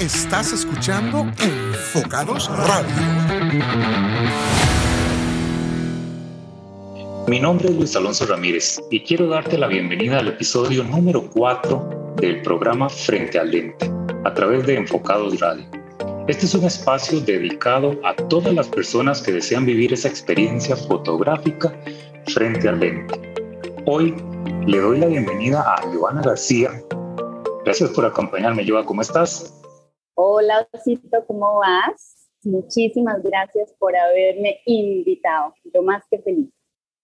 Estás escuchando Enfocados Radio. Mi nombre es Luis Alonso Ramírez y quiero darte la bienvenida al episodio número 4 del programa Frente al Lente, a través de Enfocados Radio. Este es un espacio dedicado a todas las personas que desean vivir esa experiencia fotográfica frente al lente. Hoy le doy la bienvenida a Joana García. Gracias por acompañarme, Joa. ¿Cómo estás? Hola, Osito, ¿cómo vas? Muchísimas gracias por haberme invitado. Yo más que feliz.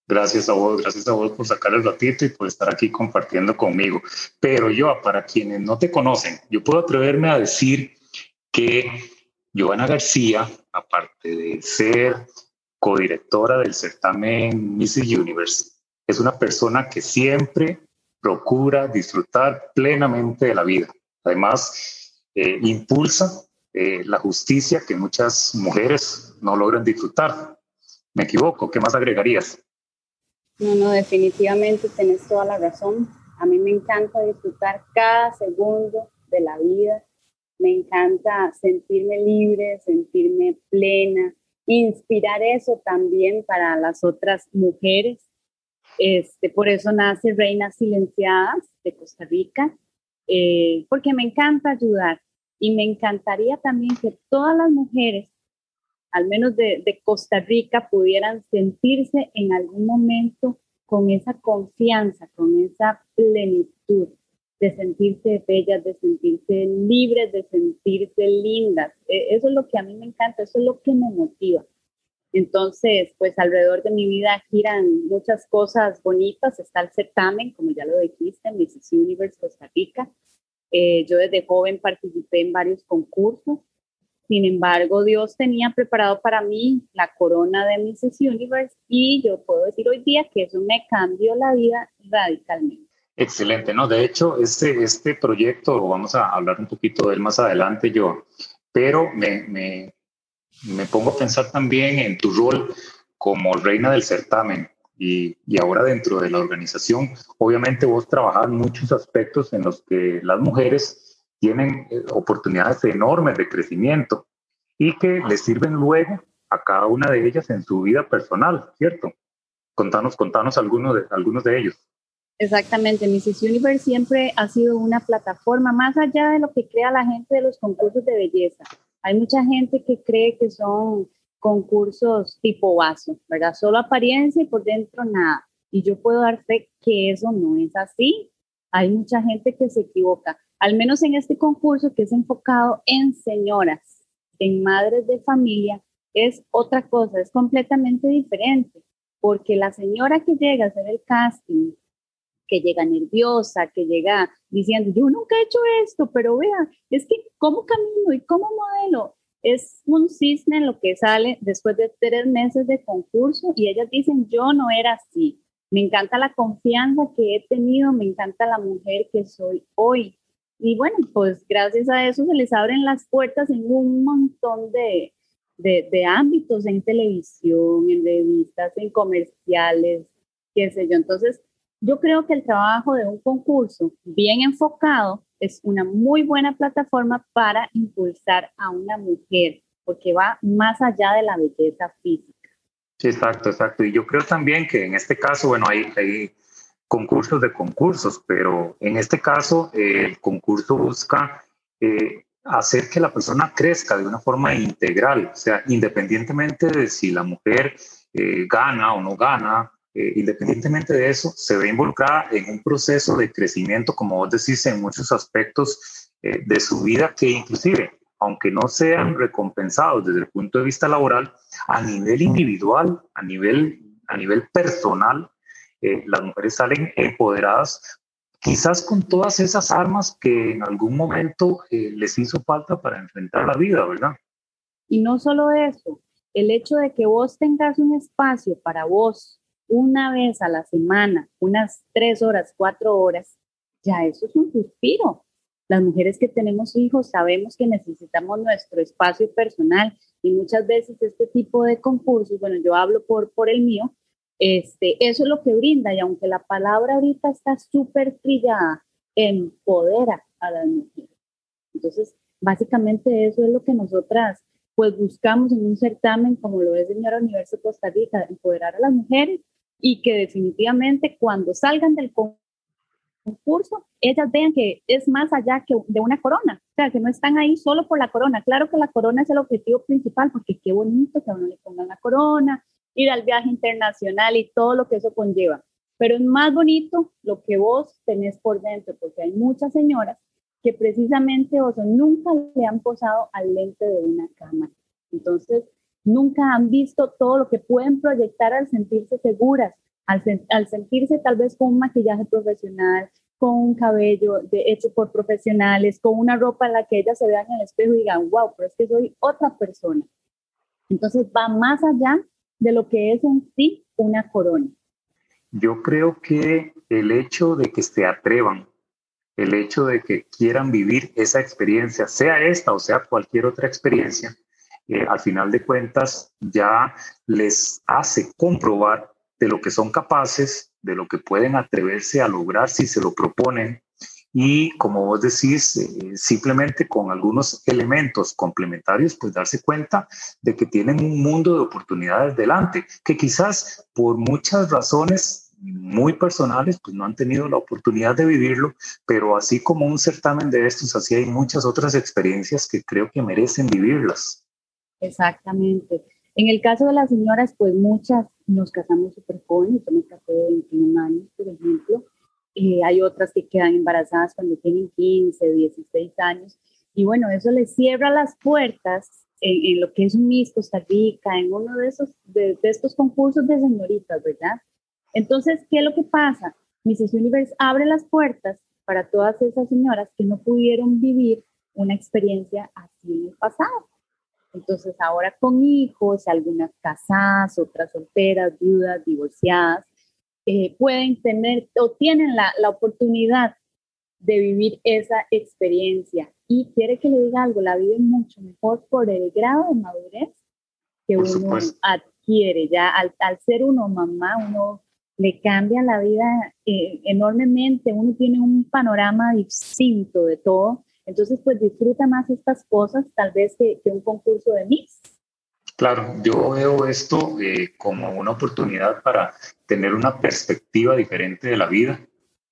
Gracias a vos, gracias a vos por sacar el ratito y por estar aquí compartiendo conmigo. Pero yo, para quienes no te conocen, yo puedo atreverme a decir que Joana García, aparte de ser codirectora del certamen Mrs. Universe, es una persona que siempre procura disfrutar plenamente de la vida. Además, eh, impulsa eh, la justicia que muchas mujeres no logran disfrutar. ¿Me equivoco? ¿Qué más agregarías? No, no, definitivamente tenés toda la razón. A mí me encanta disfrutar cada segundo de la vida. Me encanta sentirme libre, sentirme plena, inspirar eso también para las otras mujeres este, por eso nace Reinas Silenciadas de Costa Rica, eh, porque me encanta ayudar y me encantaría también que todas las mujeres, al menos de, de Costa Rica, pudieran sentirse en algún momento con esa confianza, con esa plenitud de sentirse bellas, de sentirse libres, de sentirse lindas. E, eso es lo que a mí me encanta, eso es lo que me motiva. Entonces, pues alrededor de mi vida giran muchas cosas bonitas. Está el certamen, como ya lo dijiste, Mrs. Universe Costa Rica. Eh, yo desde joven participé en varios concursos. Sin embargo, Dios tenía preparado para mí la corona de Mrs. Universe y yo puedo decir hoy día que eso me cambió la vida radicalmente. Excelente, ¿no? De hecho, este, este proyecto, vamos a hablar un poquito de él más adelante, yo, pero me, me, me pongo a pensar también en tu rol como reina del certamen y, ahora dentro de la organización, obviamente vos trabajás muchos aspectos en los que las mujeres tienen eh, oportunidades enormes de crecimiento y que les sirven luego a cada una de ellas en su vida personal, ¿cierto? Contanos, contanos algunos de, algunos de ellos. Exactamente, Mrs. Universe siempre ha sido una plataforma más allá de lo que crea la gente de los concursos de belleza. Hay mucha gente que cree que son concursos tipo vaso, ¿verdad? Solo apariencia y por dentro nada. Y yo puedo dar fe que eso no es así. Hay mucha gente que se equivoca, al menos en este concurso que es enfocado en señoras, en madres de familia, es otra cosa, es completamente diferente, porque la señora que llega a hacer el casting que llega nerviosa, que llega diciendo, yo nunca he hecho esto, pero vea, es que cómo camino y cómo modelo. Es un cisne lo que sale después de tres meses de concurso y ellas dicen, yo no era así. Me encanta la confianza que he tenido, me encanta la mujer que soy hoy. Y bueno, pues gracias a eso se les abren las puertas en un montón de, de, de ámbitos, en televisión, en revistas, en comerciales, qué sé yo. Entonces, yo creo que el trabajo de un concurso bien enfocado es una muy buena plataforma para impulsar a una mujer, porque va más allá de la belleza física. Sí, exacto, exacto. Y yo creo también que en este caso, bueno, hay, hay concursos de concursos, pero en este caso el concurso busca eh, hacer que la persona crezca de una forma integral, o sea, independientemente de si la mujer eh, gana o no gana, eh, independientemente de eso, se ve involucrada en un proceso de crecimiento, como vos decís, en muchos aspectos eh, de su vida que inclusive, aunque no sean recompensados desde el punto de vista laboral, a nivel individual, a nivel, a nivel personal, eh, las mujeres salen empoderadas, quizás con todas esas armas que en algún momento les hizo falta para enfrentar la vida, ¿verdad? Y no solo eso, el hecho de que vos tengas un espacio para vos una vez a la semana, unas tres horas, cuatro horas, ya eso es un suspiro. Las mujeres que tenemos hijos sabemos que necesitamos nuestro espacio personal y muchas veces este tipo de concursos, bueno, yo hablo por, por el mío, este, eso es lo que brinda y aunque la palabra ahorita está súper trillada, empodera a las mujeres. Entonces, Básicamente eso es lo que nosotras pues buscamos en un certamen como lo es Señora Universo Costa Rica, empoderar a las mujeres y que definitivamente cuando salgan del concurso, ellas vean que es más allá que de una corona, o sea, que no están ahí solo por la corona. Claro que la corona es el objetivo principal, porque qué bonito que a uno le pongan la corona, ir al viaje internacional y todo lo que eso conlleva. Pero es más bonito lo que vos tenés por dentro, porque hay muchas señoras que precisamente o nunca le han posado al lente de una cámara. Entonces, nunca han visto todo lo que pueden proyectar al sentirse seguras, al, al sentirse tal vez con un maquillaje profesional, con un cabello de, hecho por profesionales, con una ropa en la que ellas se vean en el espejo y digan, wow, pero es que soy otra persona. Entonces va más allá de lo que es en sí una corona. Yo creo que el hecho de que se atrevan, el hecho de que quieran vivir esa experiencia, sea esta o sea cualquier otra experiencia, eh, al final de cuentas ya les hace comprobar de lo que son capaces, de lo que pueden atreverse a lograr si se lo proponen. Y como vos decís, eh, simplemente con algunos elementos complementarios, pues darse cuenta de que tienen un mundo de oportunidades delante, que quizás por muchas razones muy personales, pues no han tenido la oportunidad de vivirlo, pero así como un certamen de estos, así hay muchas otras experiencias que creo que merecen vivirlas. Exactamente. En el caso de las señoras, pues muchas nos casamos súper jóvenes, yo me de 21 años, por ejemplo. Eh, hay otras que quedan embarazadas cuando tienen 15, 16 años. Y bueno, eso les cierra las puertas en, lo que es un Miss Costa Rica, en uno de, esos, de, estos concursos de señoritas, ¿verdad? Entonces, ¿qué es lo que pasa? Mrs. Universe abre las puertas para todas esas señoras que no pudieron vivir una experiencia así en el pasado. Entonces ahora con hijos, algunas casadas, otras solteras, viudas, divorciadas, eh, pueden tener o tienen la, la, oportunidad de vivir esa experiencia. Y quiere que le diga algo, la viven mucho mejor por el grado de madurez que uno adquiere. Ya al, al, ser uno mamá, uno le cambia la vida eh, enormemente, uno tiene un panorama distinto de todo entonces, pues disfruta más estas cosas tal vez que, un concurso de Miss. Claro, yo veo esto eh, como una oportunidad para tener una perspectiva diferente de la vida,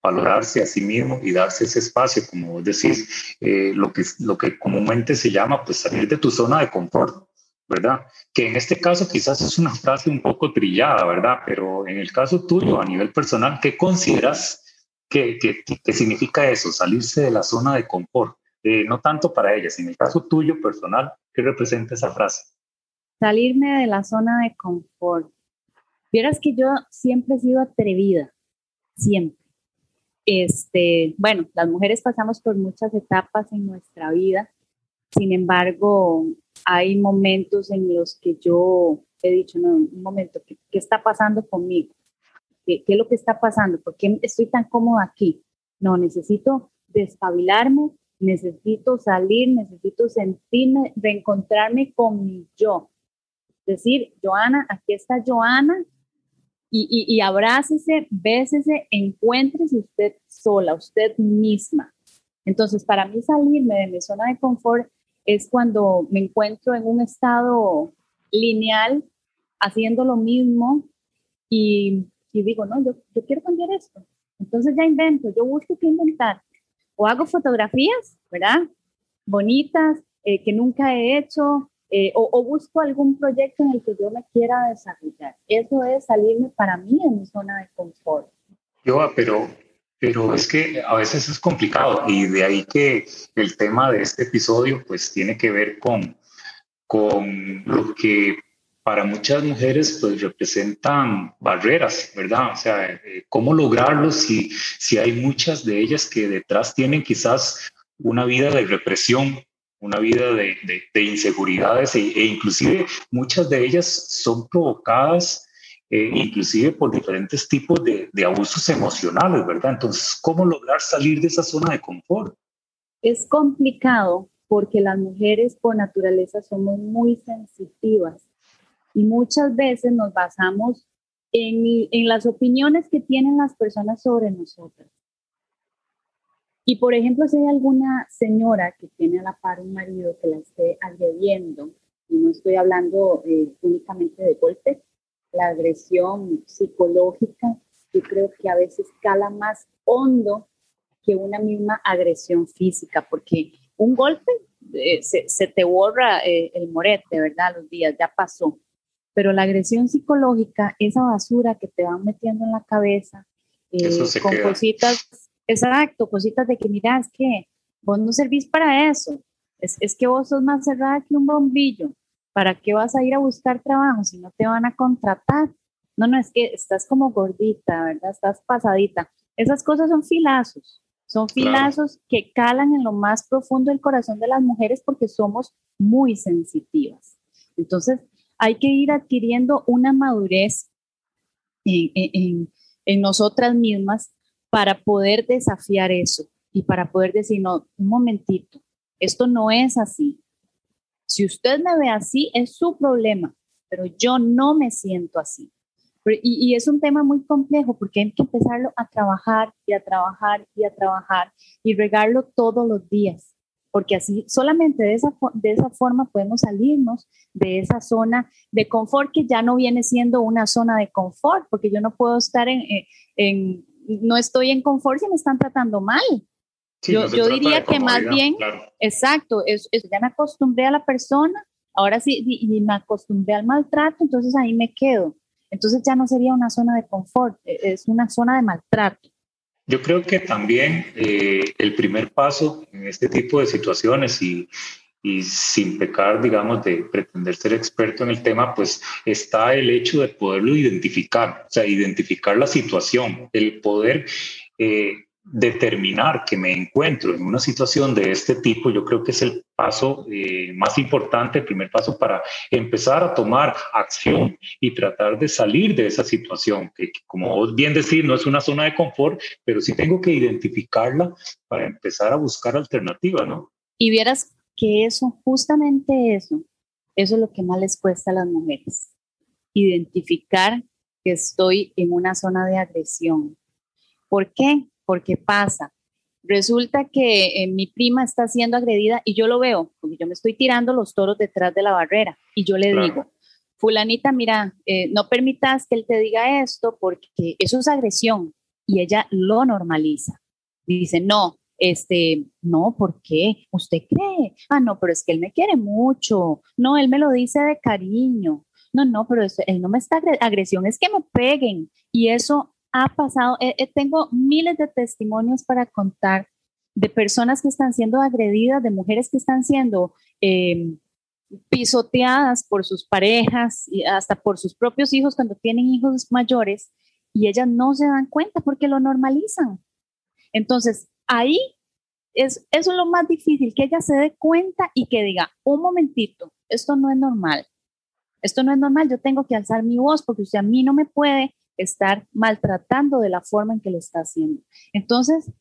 valorarse a sí mismo y darse ese espacio, como vos decís, eh, lo, que, lo que comúnmente se llama pues salir de tu zona de confort, ¿verdad? Que en este caso quizás es una frase un poco trillada, ¿verdad? Pero en el caso tuyo, a nivel personal, ¿qué consideras que, que, que significa eso, salirse de la zona de confort? Eh, no tanto para ellas, en el caso tuyo personal, ¿qué representa esa frase? Salirme de la zona de confort. Vieras que yo siempre he sido atrevida, siempre. Este, bueno, las mujeres pasamos por muchas etapas en nuestra vida, sin embargo, hay momentos en los que yo he dicho, no, un momento, ¿qué, está pasando conmigo? ¿Qué, ¿Qué, es lo que está pasando? ¿Por qué estoy tan cómoda aquí? No, necesito despabilarme, necesito salir, necesito sentirme, reencontrarme con mi yo. Decir, Joana, aquí está Joana, y, y, abrácese, bésese, encuéntrese usted sola, usted misma. Entonces, para mí salirme de mi zona de confort es cuando me encuentro en un estado lineal, haciendo lo mismo y, y digo, no, yo, yo quiero cambiar esto. Entonces ya invento, yo busco qué inventar o hago fotografías, ¿verdad? Bonitas, eh, que nunca he hecho, eh, o, busco algún proyecto en el que yo me quiera desarrollar. Eso es salirme para mí de mi zona de confort. Yo, pero, pero es que a veces es complicado y de ahí que el tema de este episodio pues tiene que ver con, con lo que para muchas mujeres pues representan barreras, ¿verdad? O sea, eh, ¿cómo lograrlo si, si hay muchas de ellas que detrás tienen quizás una vida de represión, una vida de, de, inseguridades e, e, inclusive muchas de ellas son provocadas eh, inclusive por diferentes tipos de, de abusos emocionales, ¿verdad? Entonces, ¿cómo lograr salir de esa zona de confort? Es complicado porque las mujeres por naturaleza somos muy sensitivas y muchas veces nos basamos en, en las opiniones que tienen las personas sobre nosotras. Y por ejemplo, si hay alguna señora que tiene a la par un marido que la esté agrediendo, y no estoy hablando eh, únicamente de golpes, la agresión psicológica, yo creo que a veces cala más hondo que una misma agresión física, porque un golpe eh, se, te borra eh, el morete, ¿verdad? Los días, ya pasó. Pero la agresión psicológica, esa basura que te van metiendo en la cabeza, con cositas Exacto, cositas de que, mira, es que vos no servís para eso. Es, es, que vos sos más cerrada que un bombillo. ¿Para qué vas a ir a buscar trabajo si no te van a contratar? No, no, es que estás como gordita, ¿verdad? Estás pasadita. Esas cosas son filazos. Son filazos que calan en lo más profundo del corazón de las mujeres porque somos muy sensitivas. Entonces, hay que ir adquiriendo una madurez en, en, en nosotras mismas para poder desafiar eso y para poder decir, no, un momentito, esto no es así. Si usted me ve así, es su problema, pero yo no me siento así. Y, y, es un tema muy complejo porque hay que empezarlo a trabajar y a trabajar y a trabajar y regarlo todos los días, porque así solamente de esa, de esa forma podemos salirnos de esa zona de confort que ya no viene siendo una zona de confort, porque yo no puedo estar en, en no estoy en confort si me están tratando mal. yo, diría que más bien, exacto, es, ya me acostumbré a la persona, ahora sí, y, me acostumbré al maltrato, entonces ahí me quedo. Entonces ya no sería una zona de confort, e, es una zona de maltrato. Yo creo que también eh, el primer paso en este tipo de situaciones y, y sin pecar, digamos, de pretender ser experto en el tema, pues está el hecho de poderlo identificar, o sea, identificar la situación, el poder eh, determinar que me encuentro en una situación de este tipo, yo creo que es el paso eh, más importante, el primer paso para empezar a tomar acción y tratar de salir de esa situación, que, como vos bien decís, no es una zona de confort, pero sí tengo que identificarla para empezar a buscar alternativas, ¿no? Y vieras que eso, justamente eso, eso es lo que más les cuesta a las mujeres. Identificar que estoy en una zona de agresión. ¿Por qué? Porque pasa. Resulta que eh, mi prima está siendo agredida y yo lo veo, porque yo me estoy tirando los toros detrás de la barrera y yo le digo, fulanita, mira, eh, no permitas que él te diga esto porque eso es agresión y ella lo normaliza. Dice, no, este, no, ¿por qué? ¿Usted cree? Ah, no, pero es que él me quiere mucho. No, él me lo dice de cariño. No, no, pero él no me está agresión, es que me peguen. Y eso ha pasado. Eh, eh, tengo miles de testimonios para contar de personas que están siendo agredidas, de mujeres que están siendo em, pisoteadas por sus parejas y hasta por sus propios hijos cuando tienen hijos mayores y ellas no se dan cuenta porque lo normalizan. Entonces, ahí es, eso es lo más difícil, que ella se dé cuenta y que diga, un momentito, esto no es normal, esto no es normal, yo tengo que alzar mi voz porque usted a mí no me puede estar maltratando de la forma en que lo está haciendo. Entonces,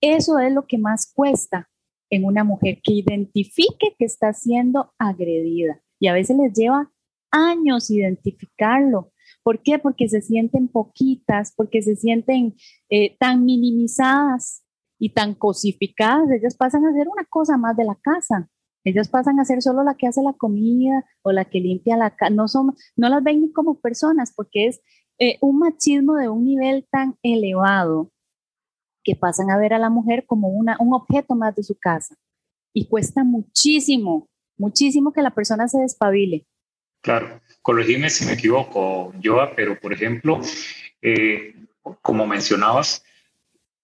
eso es lo que más cuesta en una mujer, que identifique que está siendo agredida. Y a veces les lleva años identificarlo. ¿Por qué? Porque se sienten poquitas, porque se sienten eh, tan minimizadas y tan cosificadas, ellas pasan a ser una cosa más de la casa. Ellas pasan a ser solo la que hace la comida o la que limpia la casa. No, son, no las ven ni como personas porque es eh, un machismo de un nivel tan elevado que pasan a ver a la mujer como una, un objeto más de su casa. Y cuesta muchísimo, muchísimo que la persona se despabile. Claro, corregime si me equivoco, Joa, pero por ejemplo, eh, como mencionabas,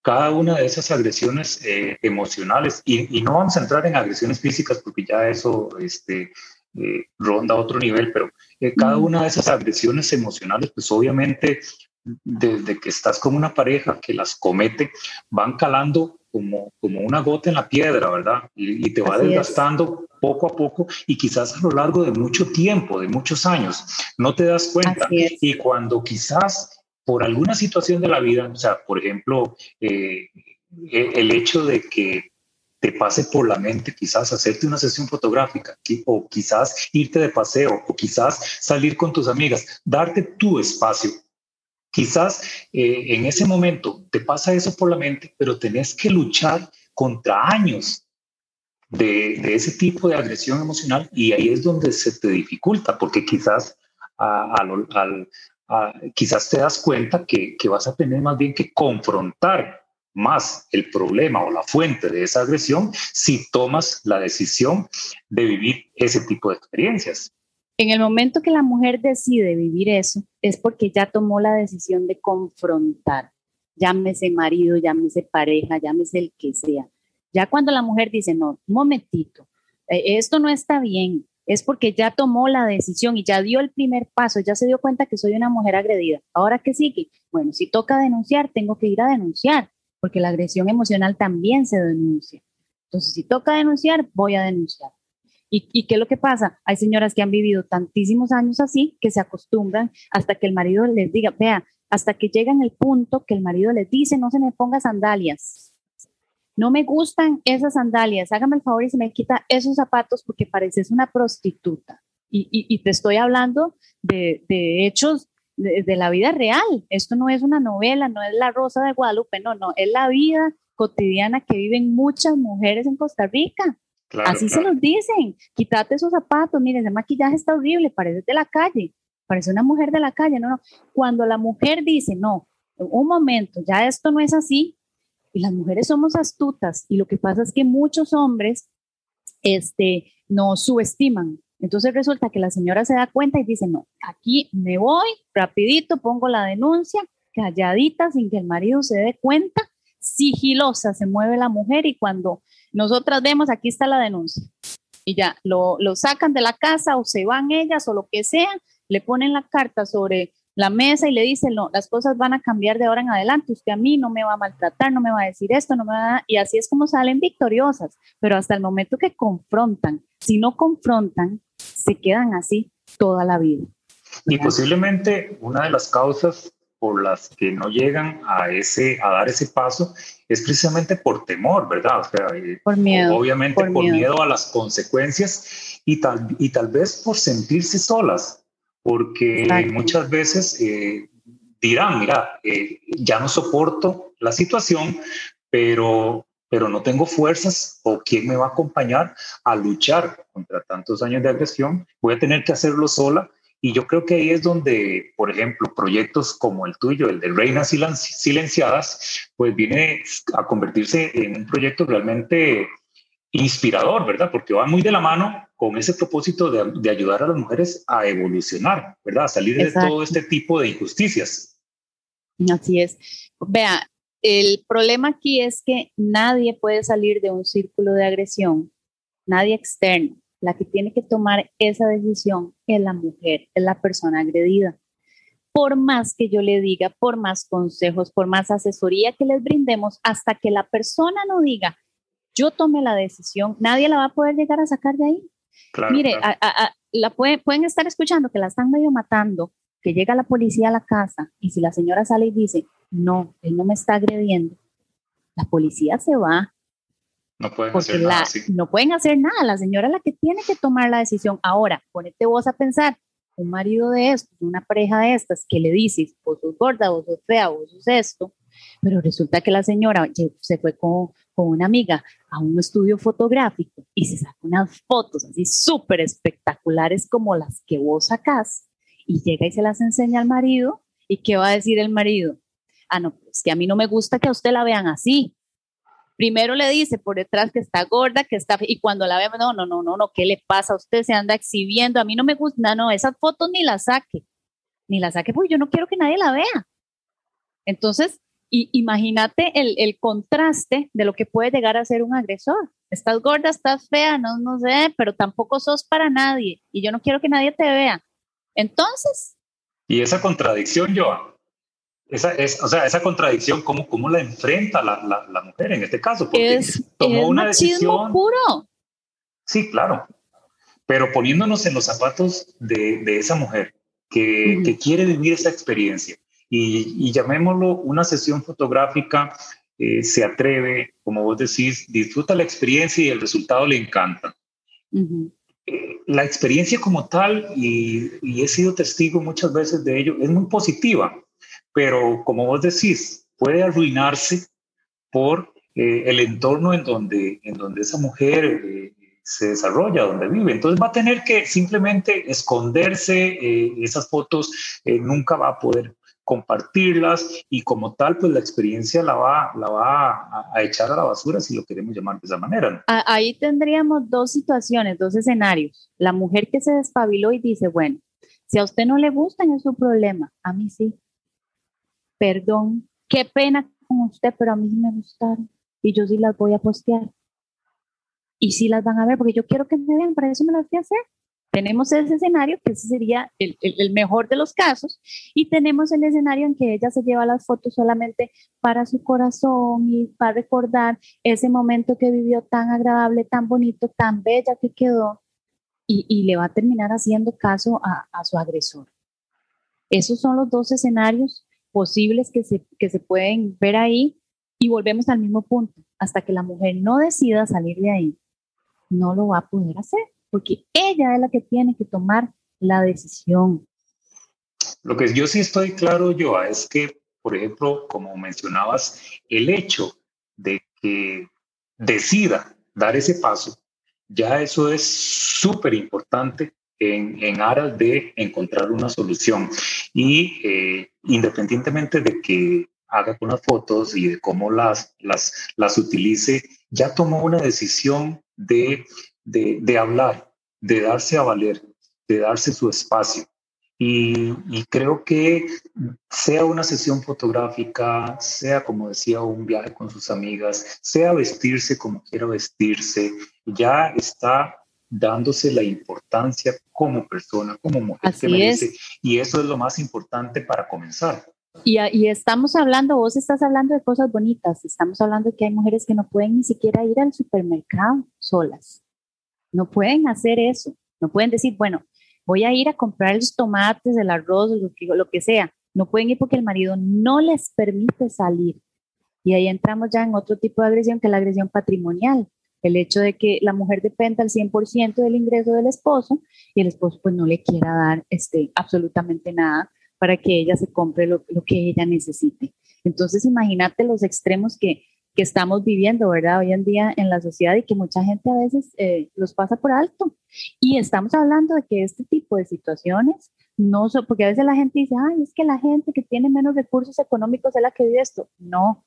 cada una de esas agresiones eh, emocionales, y, no vamos a entrar en agresiones físicas porque ya eso este, eh, ronda otro nivel, pero eh, cada una de esas agresiones emocionales, pues obviamente desde que estás con una pareja que las comete, van calando como, como una gota en la piedra, ¿verdad? Y, te va desgastando poco a poco y quizás a lo largo de mucho tiempo, de muchos años, no te das cuenta. Y cuando quizás por alguna situación de la vida, o sea, por ejemplo, eh, e, el hecho de que te pase por la mente quizás hacerte una sesión fotográfica o quizás irte de paseo o quizás salir con tus amigas, darte tu espacio. Quizás eh, en ese momento te pasa eso por la mente, pero tenés que luchar contra años de, ese tipo de agresión emocional y ahí es donde se te dificulta, porque quizás, quizás te das cuenta que, que vas a tener más bien que confrontar más el problema o la fuente de esa agresión si tomas la decisión de vivir ese tipo de experiencias. En el momento que la mujer decide vivir eso, es porque ya tomó la decisión de confrontar, llámese marido, llámese pareja, llámese el que sea. Ya cuando la mujer dice, no, un momentito, eh, esto no está bien, es porque ya tomó la decisión y ya dio el primer paso, ya se dio cuenta que soy una mujer agredida. Ahora qué sigue, bueno, si toca denunciar, tengo que ir a denunciar, porque la agresión emocional también se denuncia. Entonces, si toca denunciar, voy a denunciar. ¿Y, qué es lo que pasa? Hay señoras que han vivido tantísimos años así que se acostumbran hasta que el marido les diga, vea, hasta que llegan el punto que el marido les dice, no se me ponga sandalias. No me gustan esas sandalias, hágame el favor y se me quita esos zapatos porque pareces una prostituta. Y, te estoy hablando de, hechos de, de, la vida real. Esto no es una novela, no es la Rosa de Guadalupe, no, no, es la vida cotidiana que viven muchas mujeres en Costa Rica. Así se los dicen, quítate esos zapatos, mire, ese maquillaje está horrible, parece de la calle, parece una mujer de la calle, no, no. Cuando la mujer dice, no, un momento, ya esto no es así, y las mujeres somos astutas, y lo que pasa es que muchos hombres este, nos subestiman. Entonces resulta que la señora se da cuenta y dice, no, aquí me voy, rapidito pongo la denuncia, calladita, sin que el marido se dé cuenta, sigilosa se mueve la mujer y cuando nosotras vemos, aquí está la denuncia. Y ya, lo, sacan de la casa o se van ellas o lo que sea, le ponen la carta sobre la mesa y le dicen, no, las cosas van a cambiar de ahora en adelante, usted a mí no me va a maltratar, no me va a decir esto, no me va a... Y así es como salen victoriosas, pero hasta el momento que confrontan, si no confrontan, se quedan así toda la vida. Y posiblemente una de las causas por las que no llegan a, ese, a dar ese paso es precisamente por temor, ¿verdad? O sea, eh, por miedo. Obviamente por, miedo. a las consecuencias y tal, y tal vez por sentirse solas, porque muchas veces eh, dirán, mira, eh, ya no soporto la situación, pero, pero no tengo fuerzas o quién me va a acompañar a luchar contra tantos años de agresión, voy a tener que hacerlo sola y yo creo que ahí es donde, por ejemplo, proyectos como el tuyo, el de Reinas Silenciadas, pues viene a convertirse en un proyecto realmente inspirador, ¿verdad? Porque va muy de la mano con ese propósito de, ayudar a las mujeres a evolucionar, ¿verdad? A salir de todo este tipo de injusticias. Así es. Vea, el problema aquí es que nadie puede salir de un círculo de agresión, nadie externo la que tiene que tomar esa decisión es la mujer, es la persona agredida. Por más que yo le diga, por más consejos, por más asesoría que les brindemos, hasta que la persona no diga, yo tome la decisión, nadie la va a poder llegar a sacar de ahí. Mire, la pueden estar escuchando que la están medio matando, que llega la policía a la casa y si la señora sale y dice, no, él no me está agrediendo, la policía se va, no pueden hacer nada. No pueden hacer nada. La señora es la que tiene que tomar la decisión. Ahora, ponete vos a pensar, un marido de estos, una pareja de estas, que le dices, vos sos gorda, vos sos fea, vos sos esto, pero resulta que la señora se fue con, con una amiga a un estudio fotográfico y se sacó unas fotos así súper espectaculares como las que vos sacás y llega y se las enseña al marido y ¿qué va a decir el marido? Ah, no, pues que a mí no me gusta que a usted la vean así primero le dice por detrás que está gorda, que está, y cuando la ve, no, no, no, no, no, ¿qué le pasa? Usted se anda exhibiendo, a mí no me gusta, no, no, esas fotos ni las saque, ni las saque porque yo no quiero que nadie la vea. Entonces, imagínate el, el, contraste de lo que puede llegar a ser un agresor. Estás gorda, estás fea, no, no sé, pero tampoco sos para nadie y yo no quiero que nadie te vea. Entonces... Y esa contradicción, Joan, esa, es, o sea, esa contradicción, ¿cómo, cómo la enfrenta la, la, mujer en este caso? Porque es, tomó una decisión. puro. Sí, claro. Pero poniéndonos en los zapatos de, de esa mujer que, que, quiere vivir esa experiencia y, y llamémoslo una sesión fotográfica, eh, se atreve, como vos decís, disfruta la experiencia y el resultado le encanta. Eh, la experiencia como tal, y, y he sido testigo muchas veces de ello, es muy positiva pero como vos decís, puede arruinarse por eh, el entorno en donde, en donde esa mujer eh, se desarrolla, donde vive. Entonces va a tener que simplemente esconderse esas fotos, nunca va a poder compartirlas y como tal, pues la experiencia la va, la va a, echar a la basura, si lo queremos llamar de esa manera. Ahí tendríamos dos situaciones, dos escenarios. La mujer que se despabiló y dice, bueno, si a usted no le gustan es su problema, a mí sí. Perdón, qué pena con usted, pero a mí me gustaron y yo sí las voy a postear. Y sí las van a ver porque yo quiero que me vean, para eso me las voy a hacer. Tenemos ese escenario, que ese sería el, el, mejor de los casos, y tenemos el escenario en que ella se lleva las fotos solamente para su corazón y para recordar ese momento que vivió tan agradable, tan bonito, tan bella que quedó, y, y le va a terminar haciendo caso a, a, su agresor. Esos son los dos escenarios posibles que se, que se pueden ver ahí y volvemos al mismo punto. Hasta que la mujer no decida salir de ahí, no lo va a poder hacer porque ella es la que tiene que tomar la decisión. Lo que yo sí estoy claro, yo es que, por ejemplo, como mencionabas, el hecho de que decida dar ese paso, ya eso es súper importante en, aras de encontrar una solución. Y eh, independientemente de que haga con las fotos y de cómo las, las, las utilice, ya tomó una decisión de de, hablar, de darse a valer, de darse su espacio. Y, creo que sea una sesión fotográfica, sea como decía, un viaje con sus amigas, sea vestirse como quiera vestirse, ya está dándose la importancia como persona, como mujer que merece. Y eso es lo más importante para comenzar. Y, y, estamos hablando, vos estás hablando de cosas bonitas, estamos hablando de que hay mujeres que no pueden ni siquiera ir al supermercado solas. No pueden hacer eso. No pueden decir, bueno, voy a ir a comprar los tomates, el arroz, lo que, lo que sea. No pueden ir porque el marido no les permite salir. Y ahí entramos ya en otro tipo de agresión, que es la agresión patrimonial. El hecho de que la mujer dependa al 100% del ingreso del esposo y el esposo pues no le quiera dar este, absolutamente nada para que ella se compre lo, lo que ella necesite. Entonces imagínate los extremos que que estamos viviendo, ¿verdad? Hoy en día en la sociedad y que mucha gente a veces eh, los pasa por alto. Y estamos hablando de que este tipo de situaciones no porque a veces la gente dice, ay, es que la gente que tiene menos recursos económicos es la que vive esto. No,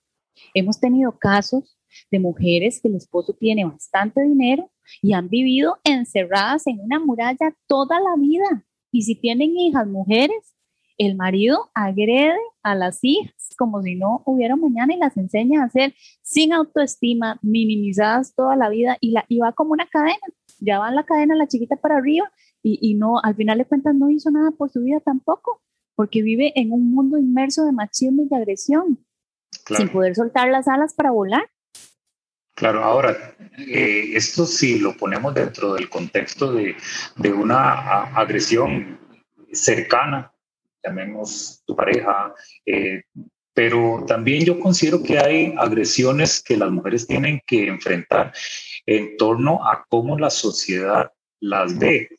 hemos tenido casos de mujeres que el esposo tiene bastante dinero y han vivido encerradas en una muralla toda la vida. Y si tienen hijas mujeres, el marido agrede a las hijas como si no hubiera mañana y las enseña a hacer sin autoestima, minimizadas toda la vida y, la, y va como una cadena. Ya va en la cadena la chiquita para arriba y, y no, al final de cuentas no hizo nada por su vida tampoco, porque vive en un mundo inmerso de machismo y de agresión, sin poder soltar las alas para volar. Claro, ahora, eh, esto si lo ponemos dentro del contexto de, de una agresión cercana, llamemos tu pareja, eh, pero también yo considero que hay agresiones que las mujeres tienen que enfrentar en torno a cómo la sociedad las ve,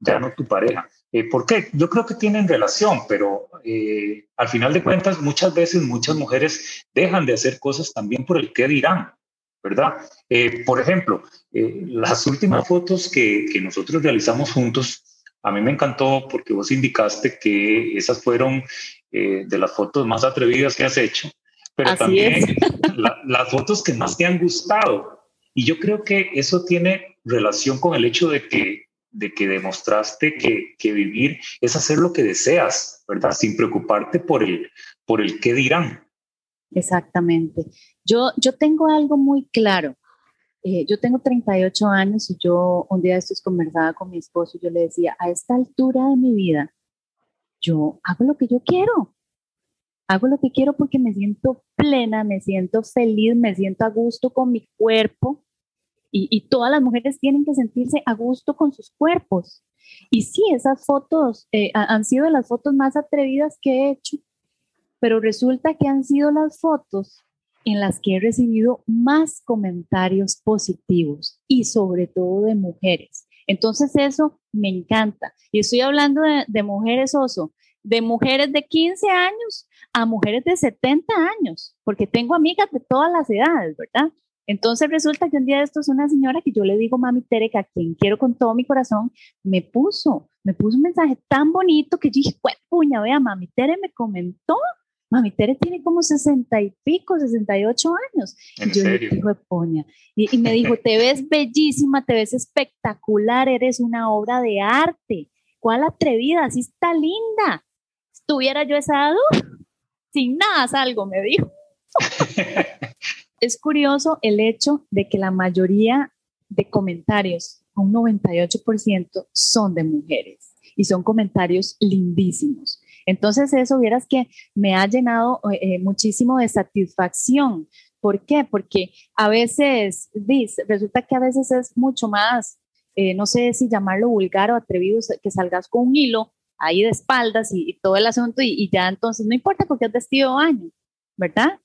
ya no tu pareja. Eh, ¿Por qué? Yo creo que tienen relación, pero eh, al final de cuentas muchas veces muchas mujeres dejan de hacer cosas también por el qué dirán, ¿verdad? por ejemplo, las últimas fotos que, que nosotros realizamos juntos, a mí me encantó porque vos indicaste que esas fueron eh, de las fotos más atrevidas que has hecho, pero también las fotos que más te han gustado. Y yo creo que eso tiene relación con el hecho de que, de que demostraste que, que vivir es hacer lo que deseas, ¿verdad? Sin preocuparte por el, por el qué dirán. Exactamente. Yo, yo tengo algo muy claro. Eh, yo tengo 38 años y yo un día de estos conversaba con mi esposo y yo le decía, a esta altura de mi vida, yo hago lo que yo quiero. Hago lo que quiero porque me siento plena, me siento feliz, me siento a gusto con mi cuerpo. Y, todas las mujeres tienen que sentirse a gusto con sus cuerpos. Y sí, esas fotos eh, han sido las fotos más atrevidas que he hecho, pero resulta que han sido las fotos en las que he recibido más comentarios positivos y sobre todo de mujeres. Entonces eso me encanta. Y estoy hablando de, mujeres oso, de mujeres de 15 años a mujeres de 70 años, porque tengo amigas de todas las edades, ¿verdad? Entonces resulta que un día de estos una señora que yo le digo, mami Tere, a quien quiero con todo mi corazón, me puso, me puso un mensaje tan bonito que yo dije, puña, vea, mami Tere me comentó, mami Tere tiene como 60 y pico, 68 años. ¿En y yo serio? le dije, puña, y, y me dijo, te ves bellísima, te ves espectacular, eres una obra de arte. ¿Cuál atrevida? Así está linda. Estuviera yo esa edad, sin nada salgo, me dijo. es curioso el hecho de que la mayoría de comentarios, un 98%, son de mujeres y son comentarios lindísimos. Entonces eso, vieras que me ha llenado eh, muchísimo de satisfacción. ¿Por qué? Porque a veces, dice, resulta que a veces es mucho más, eh, no sé si llamarlo vulgar o atrevido, que salgas con un hilo ahí de espaldas y, todo el asunto y, y, ya entonces no importa porque has vestido baño, ¿verdad?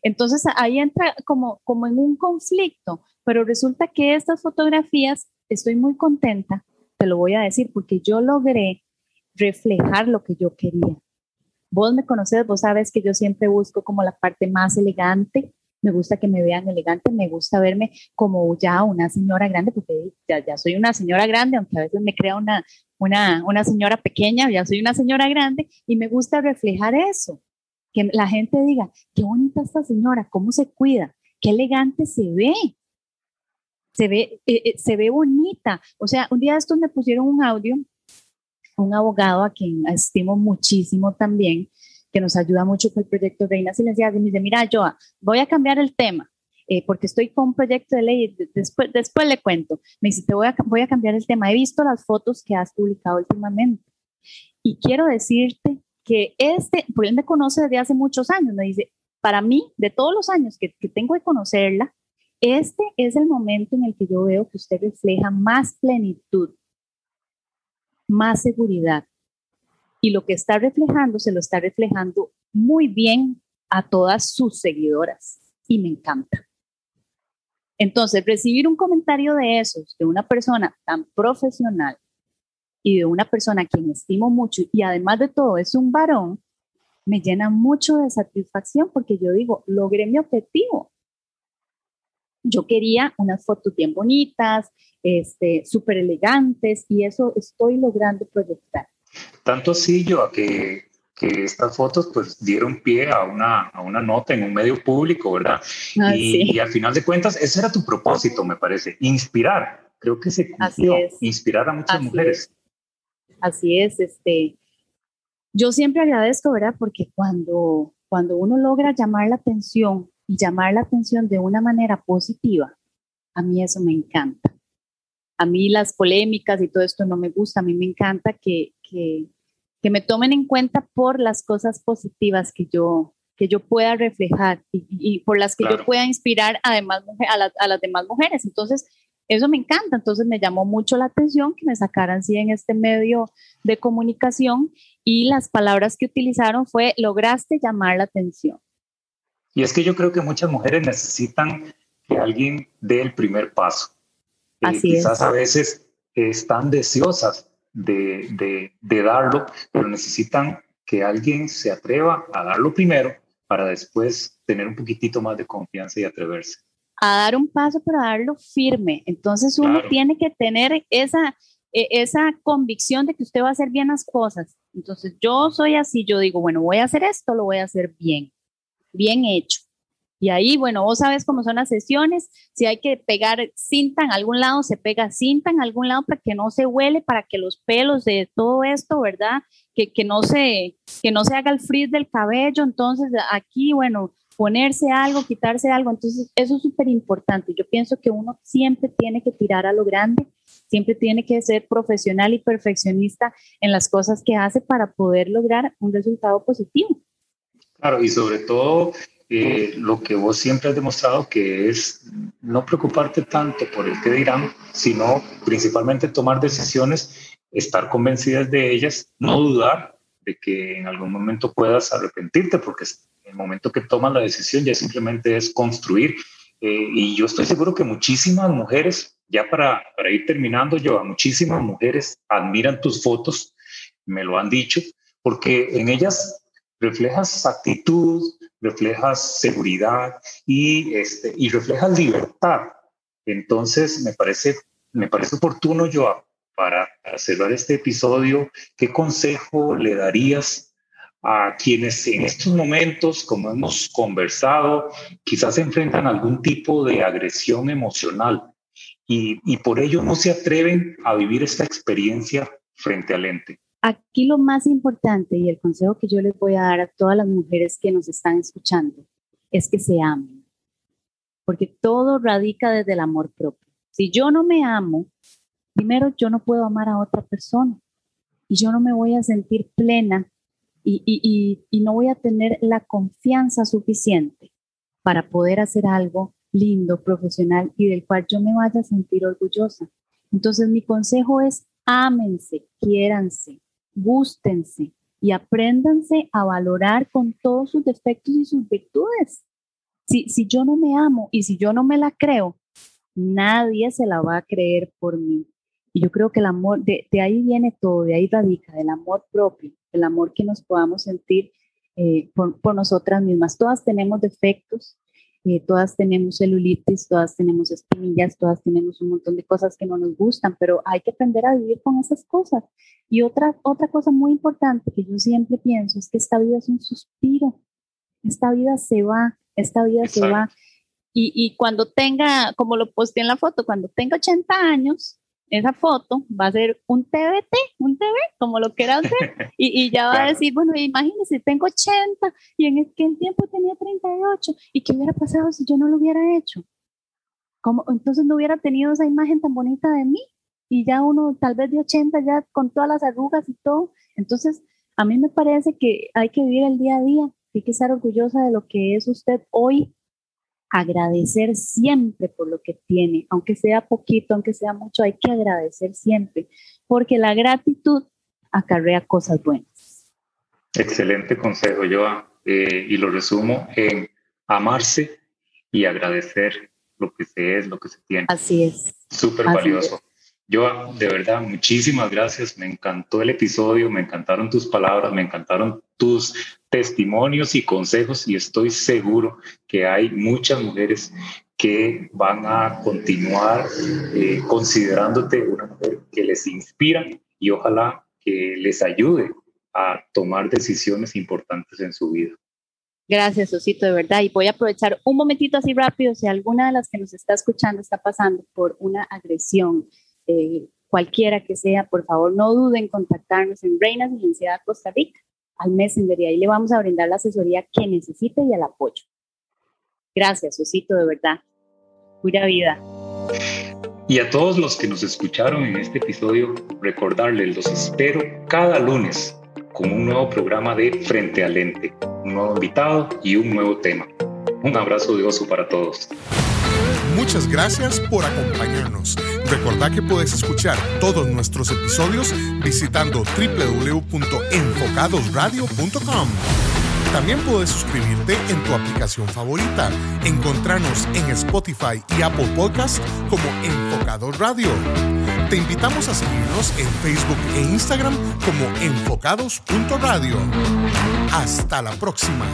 Entonces ahí entra como, como en un conflicto, pero resulta que estas fotografías, estoy muy contenta, te lo voy a decir, porque yo logré reflejar lo que yo quería. Vos me conoces, vos sabes que yo siempre busco como la parte más elegante, me gusta que me vean elegante, me gusta verme como ya una señora grande, porque ya, ya soy una señora grande, aunque a veces me crea una, una, una señora pequeña, ya soy una señora grande, y me gusta reflejar eso, que la gente diga, qué bonita esta señora, cómo se cuida, qué elegante se ve, se ve, eh, eh, se ve bonita. O sea, un día estos me pusieron un audio, un abogado a quien estimo muchísimo también, que nos ayuda mucho con el proyecto Reina Silenciada, y me dice, mira, Joa, voy a cambiar el tema, eh, porque estoy con un proyecto de ley, después, después le cuento. Me dice, te voy a, voy a cambiar el tema. He visto las fotos que has publicado últimamente y quiero decirte que este, porque él me conoce desde hace muchos años, me dice, para mí, de todos los años que, que tengo de conocerla, este es el momento en el que yo veo que usted refleja más plenitud, más seguridad. Y lo que está reflejando, se lo está reflejando muy bien a todas sus seguidoras. Y me encanta. Entonces, recibir un comentario de esos, de una persona tan profesional y de una persona a quien estimo mucho y además de todo es un varón, me llena mucho de satisfacción porque yo digo, logré mi objetivo. Yo quería unas fotos bien bonitas, este, súper elegantes y eso estoy logrando proyectar. Tanto así yo a que, que estas fotos pues dieron pie a una, a una nota en un medio público, ¿verdad? Ah, y, sí. y, al final de cuentas, ese era tu propósito, me parece, inspirar. Creo que se cumplió, inspirar a muchas así mujeres. Es. Así es, este, yo siempre agradezco, ¿verdad? Porque cuando, cuando uno logra llamar la atención llamar la atención de una manera positiva, a mí eso me encanta. A mí las polémicas y todo esto no me gusta, a mí me encanta que, que, que me tomen en cuenta por las cosas positivas que yo, que yo pueda reflejar y, y por las que claro. yo pueda inspirar además a, la, a las demás mujeres. Entonces, eso me encanta, entonces me llamó mucho la atención que me sacaran sí en este medio de comunicación y las palabras que utilizaron fue lograste llamar la atención. Y es que yo creo que muchas mujeres necesitan que alguien dé el primer paso. Así eh, quizás es. a veces están deseosas de, de, de darlo, pero necesitan que alguien se atreva a darlo primero para después tener un poquitito más de confianza y atreverse a dar un paso, pero a darlo firme. Entonces uno Claro. tiene que tener esa, e- esa convicción de que usted va a hacer bien las cosas. Entonces yo soy así, yo digo, bueno, voy a hacer esto, lo voy a hacer bien, bien hecho. Y ahí, bueno, vos sabes cómo son las sesiones, si hay que pegar cinta en algún lado, se pega cinta en algún lado para que no se huele, para que los pelos de todo esto, ¿verdad? Que, que, no, se, que no se haga el frizz del cabello. Entonces aquí, bueno, ponerse algo, quitarse algo. Entonces, eso es súper importante. Yo pienso que uno siempre tiene que tirar a lo grande, siempre tiene que ser profesional y perfeccionista en las cosas que hace para poder lograr un resultado positivo. Claro, y sobre todo eh, lo que vos siempre has demostrado que es no preocuparte tanto por el que dirán, sino principalmente tomar decisiones, estar convencidas de ellas, no dudar de que en algún momento puedas arrepentirte, porque el momento que tomas la decisión ya simplemente es construir. Eh, y yo estoy seguro que muchísimas mujeres, ya para, para ir terminando, yo, muchísimas mujeres admiran tus fotos, me lo han dicho, porque en ellas reflejas actitud, reflejas seguridad y, este, y reflejas libertad. Entonces, me parece, me parece oportuno, yo para cerrar este episodio, ¿qué consejo le darías a quienes en estos momentos, como hemos conversado, quizás enfrentan algún tipo de agresión emocional y, y por ello no se atreven a vivir esta experiencia frente al ente? Aquí lo más importante y el consejo que yo les voy a dar a todas las mujeres que nos están escuchando es que se amen, porque todo radica desde el amor propio. Si yo no me amo, primero yo no puedo amar a otra persona y yo no me voy a sentir plena y, no voy a tener la confianza suficiente para poder hacer algo lindo, profesional y del cual yo me vaya a sentir orgullosa. Entonces mi consejo es ámense, quiéranse, gústense y apréndanse a valorar con todos sus defectos y sus virtudes. Si, si yo no me amo y si yo no me la creo, nadie se la va a creer por mí. Y yo creo que el amor, de, de ahí viene todo, de ahí radica, del amor propio, el amor que nos podamos sentir eh, por, por, nosotras mismas. Todas tenemos defectos, eh, todas tenemos celulitis, todas tenemos espinillas, todas tenemos un montón de cosas que no nos gustan, pero hay que aprender a vivir con esas cosas. Y otra, otra cosa muy importante que yo siempre pienso es que esta vida es un suspiro, esta vida se va, esta vida se va. Y, y, cuando tenga, como lo posté en la foto, cuando tenga 80 años, esa foto va a ser un TBT, un TV, como lo quiera hacer, y, y ya va a decir, bueno, imagínese, tengo 80 y en aquel tiempo tenía 38, ¿y qué hubiera pasado si yo no lo hubiera hecho? ¿Cómo? Entonces no hubiera tenido esa imagen tan bonita de mí, y ya uno tal vez de 80 ya con todas las arrugas y todo. Entonces, a mí me parece que hay que vivir el día a día, hay que estar orgullosa de lo que es usted hoy agradecer siempre por lo que tiene, aunque sea poquito, aunque sea mucho, hay que agradecer siempre, porque la gratitud acarrea cosas buenas. Excelente consejo, Joa, eh, y lo resumo en amarse y agradecer lo que se es, lo que se tiene. Así es. Súper valioso. Yo, de verdad, muchísimas gracias. Me encantó el episodio, me encantaron tus palabras, me encantaron tus testimonios y consejos y estoy seguro que hay muchas mujeres que van a continuar eh, considerándote una mujer que les inspira y ojalá que les ayude a tomar decisiones importantes en su vida. Gracias, Osito, de verdad. Y voy a aprovechar un momentito así rápido, si alguna de las que nos está escuchando está pasando por una agresión, eh, cualquiera que sea, por favor no duden en contactarnos en Reinas Licenciada Costa Rica al Messenger y ahí le vamos a brindar la asesoría que necesite y el apoyo. Gracias, Osito, de verdad. Pura vida. Y a todos los que nos escucharon en este episodio, recordarles, los espero cada lunes con un nuevo programa de Frente al Lente, un nuevo invitado y un nuevo tema. Un abrazo de oso para todos. Muchas gracias por acompañarnos. Recordá que puedes escuchar todos nuestros episodios visitando www.enfocadosradio.com. También puedes suscribirte en tu aplicación favorita. Encontrarnos en Spotify y Apple Podcast como Enfocados Radio. Te invitamos a seguirnos en Facebook e Instagram como enfocados.radio. Hasta la próxima.